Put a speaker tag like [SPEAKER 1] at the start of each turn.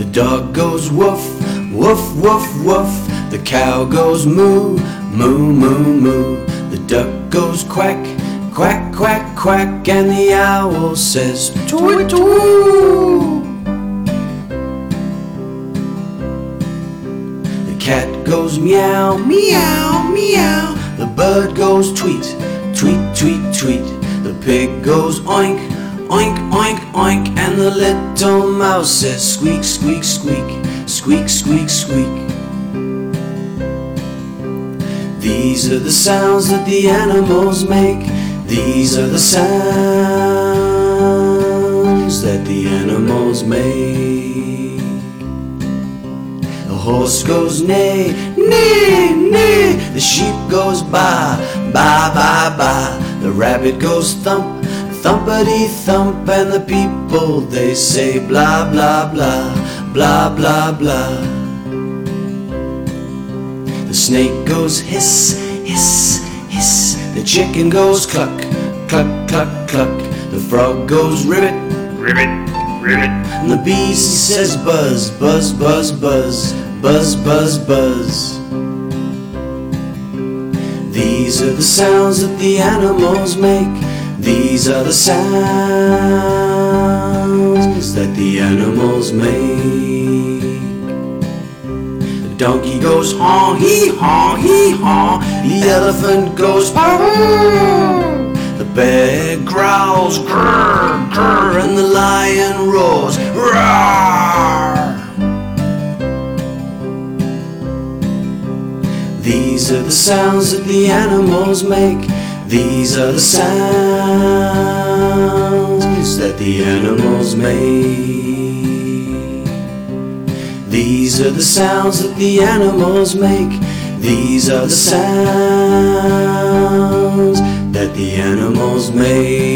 [SPEAKER 1] The dog goes woof, woof, woof, woof. The cow goes moo, moo, moo, moo. The duck goes quack, quack, quack, quack. And the owl says tweet, tweet. The cat goes meow, meow, meow. The bird goes tweet, tweet, tweet, tweet. The pig goes oink, oink, oink, oink. And the little mouse says squeak, squeak, squeak, squeak, squeak, squeak. These are the sounds that the animals make. These are the sounds that the animals make. The horse goes neigh, neigh, neigh. The sheep goes baa, baa, baa, baa. The rabbit goes thump, thumpity thump. And the people they say blah, blah, blah, blah, blah, blah. The snake goes hiss, hiss, hiss. The chicken goes cluck, cluck, cluck, cluck. The frog goes ribbit,
[SPEAKER 2] Ribbit, ribbit.
[SPEAKER 1] and the bee says buzz, buzz, buzz, buzz, buzz, buzz, buzz. These are the sounds that the animals make. These are the sounds that the animals make. The donkey goes haw hee haw hee haw. The elephant goes "Purr." The bear growls grrr grrr, and the lion roars roar. These are the sounds that the animals make. These are the sounds that the animals make. These are the sounds that the animals make. These are the sounds that the animals make.